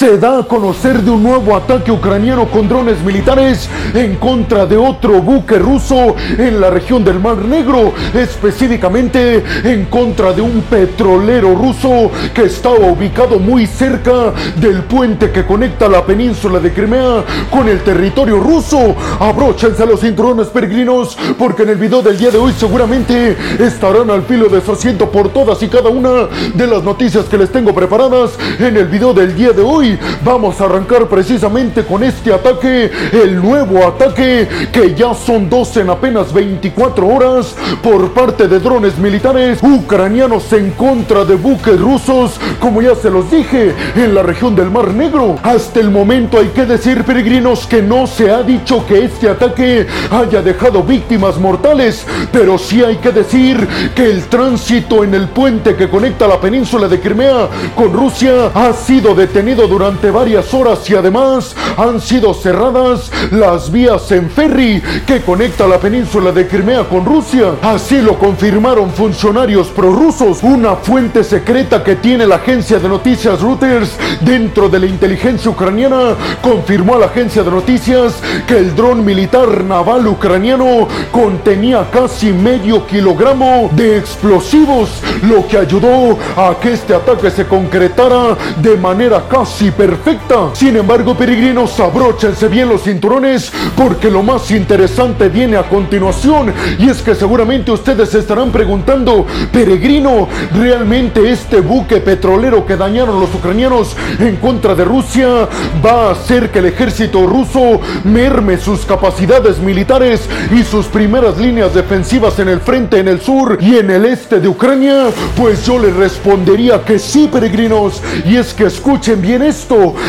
se da a conocer de un nuevo ataque ucraniano con drones militares en contra de otro buque ruso en la región del Mar Negro, específicamente en contra de un petrolero ruso que estaba ubicado muy cerca del puente que conecta la península de Crimea con el territorio ruso. Abróchense los cinturones peregrinos porque en el video del día de hoy seguramente estarán al filo de su asiento por todas y cada una de las noticias que les tengo preparadas en el video del día de hoy vamos a arrancar precisamente con este ataque, el nuevo ataque que ya son dos en apenas 24 horas por parte de drones militares ucranianos en contra de buques rusos, como ya se los dije, en la región del Mar Negro. Hasta el momento hay que decir, peregrinos, que no se ha dicho que este ataque haya dejado víctimas mortales, pero sí hay que decir que el tránsito en el puente que conecta la península de Crimea con Rusia ha sido detenido durante varias horas y además han sido cerradas las vías en ferry que conecta la península de Crimea con Rusia. Así lo confirmaron funcionarios prorrusos. Una fuente secreta que tiene la agencia de noticias Reuters dentro de la inteligencia ucraniana confirmó a la agencia de noticias que el dron militar naval ucraniano contenía casi medio kilogramo de explosivos, lo que ayudó a que este ataque se concretara de manera casi perfecta. Sin embargo, peregrinos, abróchense bien los cinturones porque lo más interesante viene a continuación y es que seguramente ustedes se estarán preguntando, peregrino, ¿realmente este buque petrolero que dañaron los ucranianos en contra de Rusia va a hacer que el ejército ruso merme sus capacidades militares y sus primeras líneas defensivas en el frente en el sur y en el este de Ucrania? Pues yo les respondería que sí, peregrinos, y es que escuchen bien esto,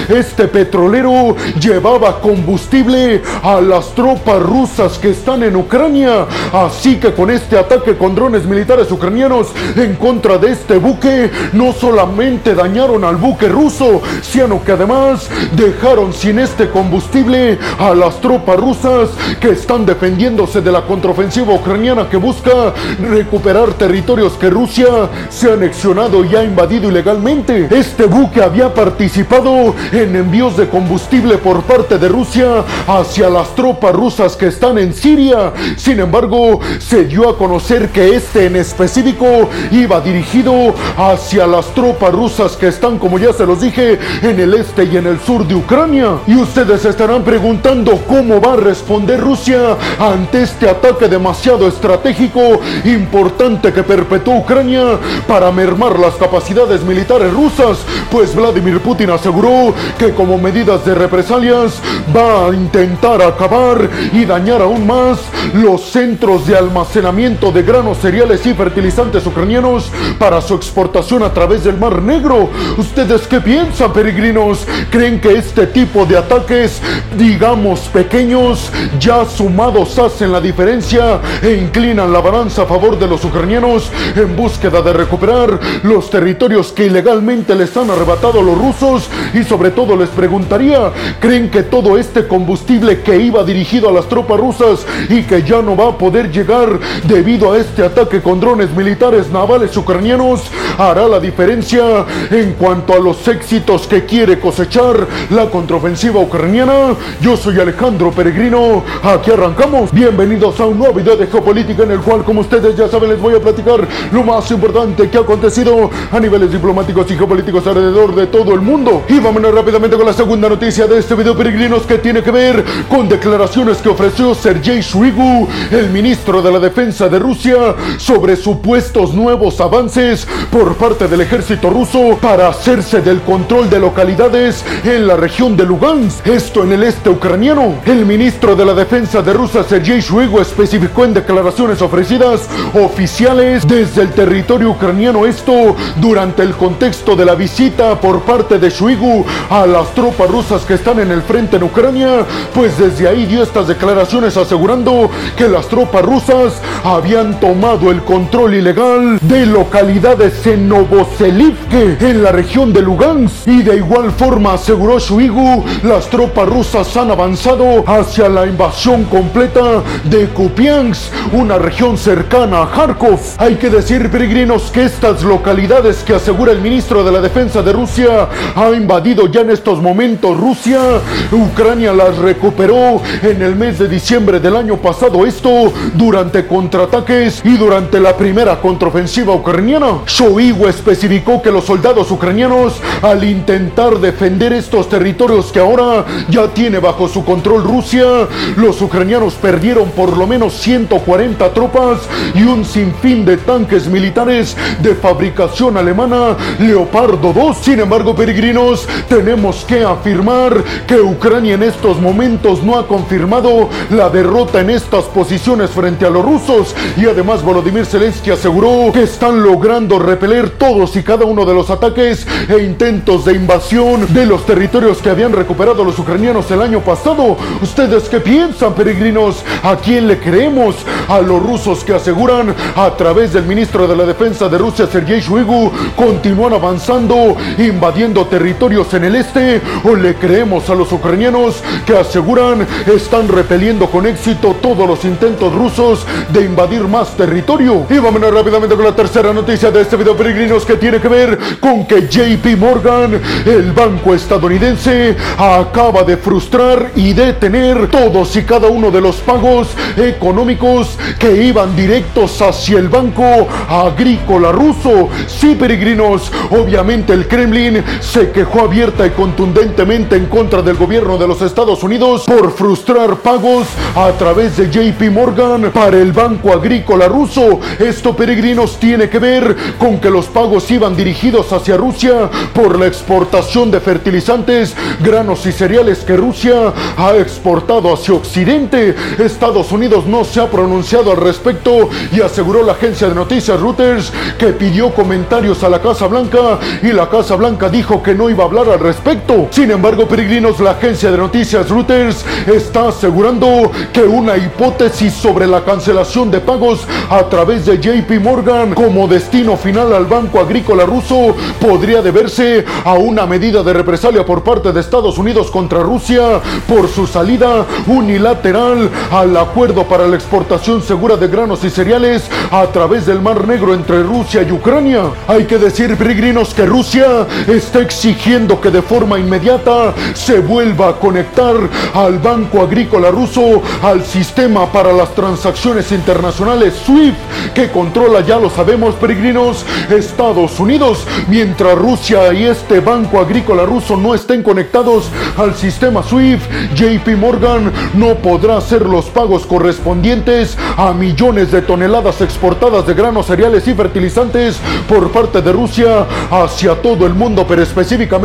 este petrolero llevaba combustible a las tropas rusas que están en Ucrania. Así que con este ataque con drones militares ucranianos en contra de este buque, no solamente dañaron al buque ruso, sino que además dejaron sin este combustible a las tropas rusas que están defendiéndose de la contraofensiva ucraniana que busca recuperar territorios que Rusia se ha anexionado y ha invadido ilegalmente. Este buque había participado en envíos de combustible por parte de Rusia hacia las tropas rusas que están en Siria. Sin embargo, se dio a conocer que este en específico iba dirigido hacia las tropas rusas que están, como ya se los dije, en el este y en el sur de Ucrania. Y ustedes estarán preguntando cómo va a responder Rusia ante este ataque demasiado estratégico, importante que perpetuó Ucrania para mermar las capacidades militares rusas. Pues Vladimir Putin que como medidas de represalias va a intentar acabar y dañar aún más los centros de almacenamiento de granos, cereales y fertilizantes ucranianos para su exportación a través del Mar Negro. ¿Ustedes qué piensan, peregrinos? ¿Creen que este tipo de ataques, digamos pequeños, ya sumados hacen la diferencia e inclinan la balanza a favor de los ucranianos en búsqueda de recuperar los territorios que ilegalmente les han arrebatado los rusos? Y sobre todo les preguntaría, ¿creen que todo este combustible que iba dirigido a las tropas rusas y que ya no va a poder llegar debido a este ataque con drones militares navales ucranianos hará la diferencia en cuanto a los éxitos que quiere cosechar la contraofensiva ucraniana? Yo soy Alejandro Peregrino, aquí arrancamos. Bienvenidos a un nuevo video de geopolítica en el cual, como ustedes ya saben, les voy a platicar lo más importante que ha acontecido a niveles diplomáticos y geopolíticos alrededor de todo el mundo. Y vámonos rápidamente con la segunda noticia de este video, peregrinos, que tiene que ver con declaraciones que ofreció Sergei Shoigu, el ministro de la Defensa de Rusia, sobre supuestos nuevos avances por parte del ejército ruso para hacerse del control de localidades en la región de Lugansk, esto en el este ucraniano. El ministro de la Defensa de Rusia, Sergei Shoigu, especificó en declaraciones ofrecidas oficiales desde el territorio ucraniano esto durante el contexto de la visita por parte de A las tropas rusas que están en el frente en Ucrania, pues desde ahí dio estas declaraciones asegurando que las tropas rusas habían tomado el control ilegal de localidades en Novoselivke, en la región de Lugansk, y de igual forma aseguró Shoigu, las tropas rusas han avanzado hacia la invasión completa de Kupiansk, una región cercana a Kharkov. Hay que decir, peregrinos, que estas localidades que asegura el ministro de la Defensa de Rusia ha invadido ya en estos momentos Rusia. Ucrania las recuperó en el mes de diciembre del año pasado. Esto durante contraataques y durante la primera contraofensiva ucraniana. Shoigu especificó que los soldados ucranianos, al intentar defender estos territorios que ahora ya tiene bajo su control Rusia, los ucranianos perdieron por lo menos 140 tropas y un sinfín de tanques militares de fabricación alemana Leopardo 2. Sin embargo, peregrinos, tenemos que afirmar que Ucrania en estos momentos no ha confirmado la derrota en estas posiciones frente a los rusos y además Volodymyr Zelensky aseguró que están logrando repeler todos y cada uno de los ataques e intentos de invasión de los territorios que habían recuperado los ucranianos el año pasado. ¿Ustedes qué piensan, peregrinos? ¿A quién le creemos? ¿A los rusos que aseguran a través del ministro de la Defensa de Rusia, Sergei Shoigu, continúan avanzando, invadiendo territorios en el este? ¿O le creemos a los ucranianos que aseguran están repeliendo con éxito todos los intentos rusos de invadir más territorio? Y vámonos rápidamente con la tercera noticia de este video, peregrinos, que tiene que ver con que JP Morgan, el banco estadounidense, acaba de frustrar y detener todos y cada uno de los pagos económicos que iban directos hacia el banco agrícola ruso. Sí, peregrinos, obviamente el Kremlin se quejó abierta y contundentemente en contra del gobierno de los Estados Unidos por frustrar pagos a través de JP Morgan para el banco agrícola ruso. Esto, peregrinos, tiene que ver con que los pagos iban dirigidos hacia Rusia por la exportación de fertilizantes, granos y cereales que Rusia ha exportado hacia Occidente. Estados Unidos no se ha pronunciado al respecto y aseguró la agencia de noticias Reuters que pidió comentarios a la Casa Blanca y la Casa Blanca dijo que no hablar al respecto. Sin embargo, peregrinos, la agencia de noticias Reuters está asegurando que una hipótesis sobre la cancelación de pagos a través de JP Morgan como destino final al Banco Agrícola Ruso podría deberse a una medida de represalia por parte de Estados Unidos contra Rusia por su salida unilateral al acuerdo para la exportación segura de granos y cereales a través del Mar Negro entre Rusia y Ucrania. Hay que decir, peregrinos, que Rusia está exigiendo que de forma inmediata se vuelva a conectar al Banco Agrícola Ruso al sistema para las transacciones internacionales SWIFT que controla, ya lo sabemos, peregrinos, Estados Unidos, mientras Rusia y este Banco Agrícola Ruso no estén conectados al sistema SWIFT, JP Morgan no podrá hacer los pagos correspondientes a millones de toneladas exportadas de granos, cereales y fertilizantes por parte de Rusia hacia todo el mundo, pero específicamente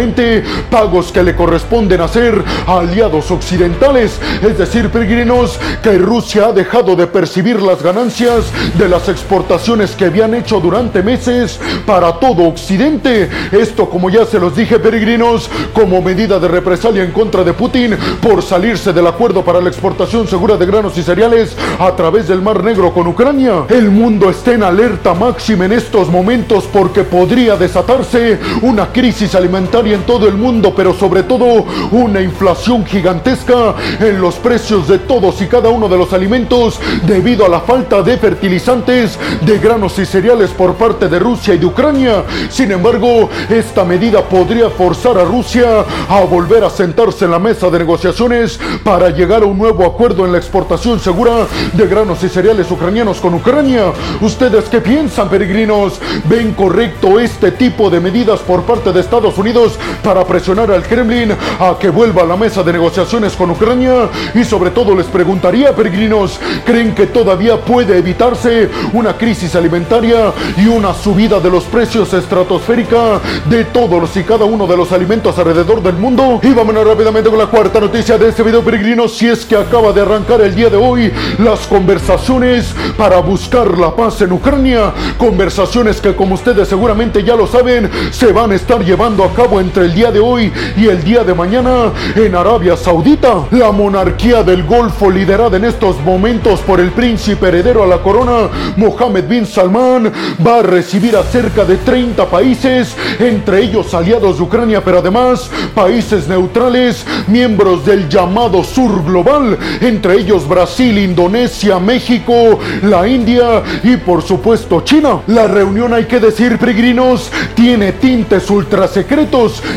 pagos que le corresponden hacer a aliados occidentales. Es decir, peregrinos, que Rusia ha dejado de percibir las ganancias de las exportaciones que habían hecho durante meses para todo Occidente. Esto, como ya se los dije, peregrinos, como medida de represalia en contra de Putin por salirse del acuerdo para la exportación segura de granos y cereales a través del Mar Negro con Ucrania. El mundo está en alerta máxima en estos momentos porque podría desatarse una crisis alimentaria en todo el mundo, pero sobre todo una inflación gigantesca en los precios de todos y cada uno de los alimentos debido a la falta de fertilizantes, de granos y cereales por parte de Rusia y de Ucrania. Sin embargo, esta medida podría forzar a Rusia a volver a sentarse en la mesa de negociaciones para llegar a un nuevo acuerdo en la exportación segura de granos y cereales ucranianos con Ucrania. ¿Ustedes qué piensan, peregrinos? ¿Ven correcto este tipo de medidas por parte de Estados Unidos para presionar al Kremlin a que vuelva a la mesa de negociaciones con Ucrania? Y sobre todo les preguntaría, peregrinos, ¿creen que todavía puede evitarse una crisis alimentaria y una subida de los precios estratosférica de todos y cada uno de los alimentos alrededor del mundo? Y vámonos rápidamente con la cuarta noticia de este video, peregrinos, si es que acaba de arrancar el día de hoy las conversaciones para buscar la paz en Ucrania. Conversaciones que, como ustedes seguramente ya lo saben, se van a estar llevando a cabo entre el día de hoy y el día de mañana en Arabia Saudita. La monarquía del Golfo, liderada en estos momentos por el príncipe heredero a la corona, Mohammed bin Salman, va a recibir a cerca de 30 países, entre ellos aliados de Ucrania, pero además países neutrales, miembros del llamado Sur Global, entre ellos Brasil, Indonesia, México, la India y por supuesto China. La reunión, hay que decir, peregrinos, tiene tintes ultra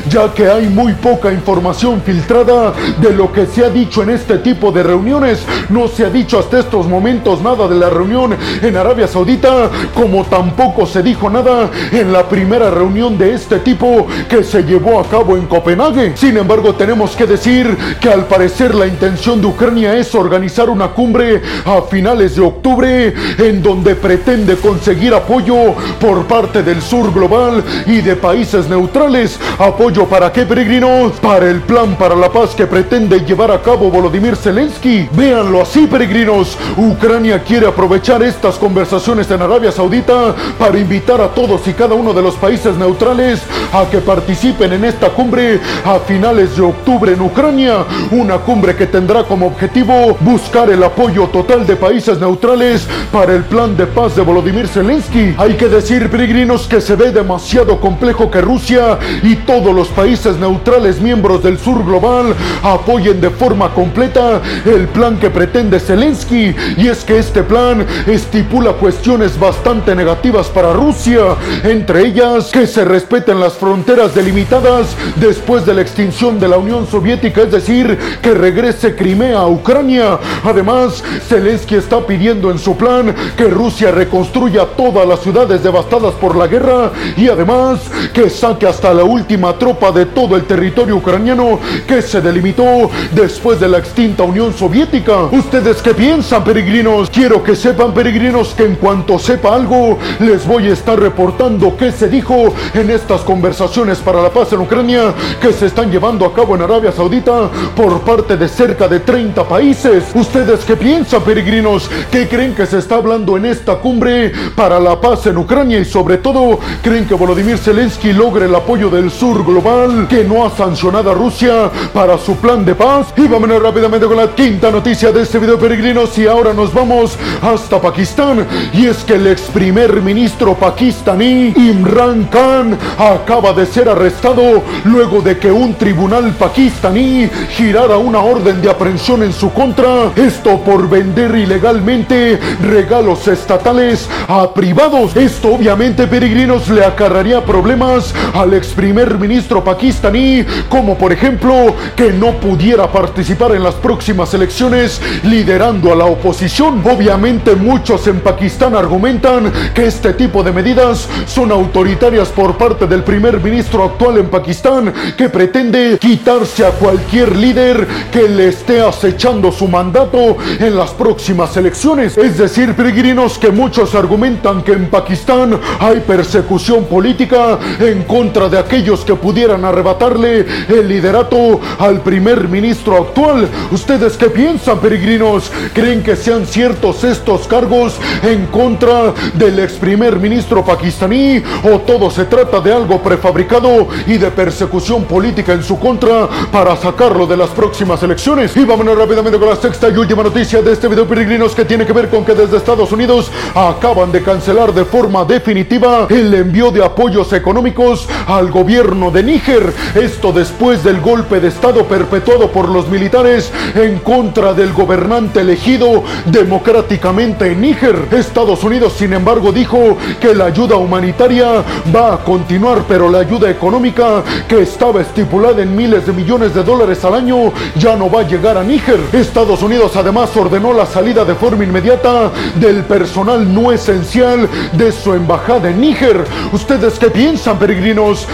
ya que hay muy poca información filtrada de lo que se ha dicho en este tipo de reuniones. No se ha dicho hasta estos momentos nada de la reunión en Arabia Saudita, como tampoco se dijo nada en la primera reunión de este tipo que se llevó a cabo en Copenhague. Sin embargo, tenemos que decir que al parecer la intención de Ucrania es organizar una cumbre a finales de octubre en donde pretende conseguir apoyo por parte del sur global y de países neutrales. ¿Apoyo para qué, peregrinos? Para el plan para la paz que pretende llevar a cabo Volodymyr Zelensky. Véanlo así, peregrinos. Ucrania quiere aprovechar estas conversaciones en Arabia Saudita para invitar a todos y cada uno de los países neutrales a que participen en esta cumbre a finales de octubre en Ucrania. Una cumbre que tendrá como objetivo buscar el apoyo total de países neutrales para el plan de paz de Volodymyr Zelensky. Hay que decir, peregrinos, que se ve demasiado complejo que Rusia y todos los países neutrales miembros del sur global apoyen de forma completa el plan que pretende Zelensky. Y es que este plan estipula cuestiones bastante negativas para Rusia, entre ellas que se respeten las fronteras delimitadas después de la extinción de la Unión Soviética, es decir, que regrese Crimea a Ucrania. Además, Zelensky está pidiendo en su plan que Rusia reconstruya todas las ciudades devastadas por la guerra y además que saque hasta la última tropa de todo el territorio ucraniano que se delimitó después de la extinta Unión Soviética. ¿Ustedes qué piensan, peregrinos? Quiero que sepan, peregrinos, que en cuanto sepa algo, les voy a estar reportando qué se dijo en estas conversaciones para la paz en Ucrania que se están llevando a cabo en Arabia Saudita por parte de cerca de 30 países. ¿Ustedes qué piensan, peregrinos? ¿Qué creen que se está hablando en esta cumbre para la paz en Ucrania? Y sobre todo, ¿creen que Volodymyr Zelensky logre el apoyo del sur global que no ha sancionado a Rusia para su plan de paz? Y vámonos rápidamente con la quinta noticia de este video, peregrinos. Y ahora nos vamos hasta Pakistán. Y es que el ex primer ministro pakistaní, Imran Khan, acaba de ser arrestado luego de que un tribunal pakistaní girara una orden de aprehensión en su contra. Esto por vender ilegalmente regalos estatales a privados. Esto obviamente, peregrinos, le acarraría problemas al ex primer ministro pakistaní, como por ejemplo que no pudiera participar en las próximas elecciones liderando a la oposición. Obviamente muchos en Pakistán argumentan que este tipo de medidas son autoritarias por parte del primer ministro actual en Pakistán que pretende quitarse a cualquier líder que le esté acechando su mandato en las próximas elecciones. Es decir, peregrinos, que muchos argumentan que en Pakistán hay persecución política en contra de aquellos que pudieran arrebatarle el liderato al primer ministro actual. ¿Ustedes qué piensan, peregrinos? ¿Creen que sean ciertos estos cargos en contra del ex primer ministro pakistaní o todo se trata de algo prefabricado y de persecución política en su contra para sacarlo de las próximas elecciones? Y vámonos rápidamente con la sexta y última noticia de este video, peregrinos, que tiene que ver con que desde Estados Unidos acaban de cancelar de forma definitiva el envío de apoyos económicos al gobierno de Níger. Esto después del golpe de Estado perpetuado por los militares en contra del gobernante elegido democráticamente en Níger. Estados Unidos, sin embargo, dijo que la ayuda humanitaria va a continuar, pero la ayuda económica que estaba estipulada en miles de millones de dólares al año ya no va a llegar a Níger. Estados Unidos además ordenó la salida de forma inmediata del personal no esencial de su embajada en Níger. ¿Ustedes qué piensan, peregrinos?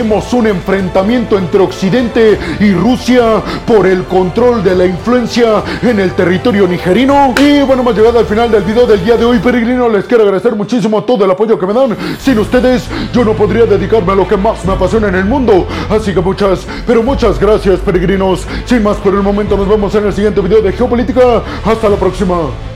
¿Veremos un enfrentamiento entre Occidente y Rusia por el control de la influencia en el territorio nigerino? Y bueno, hemos llegado al final del video del día de hoy, peregrino. Les quiero agradecer muchísimo todo el apoyo que me dan. Sin ustedes, yo no podría dedicarme a lo que más me apasiona en el mundo. Así que muchas, pero muchas gracias, peregrinos. Sin más por el momento, nos vemos en el siguiente video de Geopolítica. Hasta la próxima.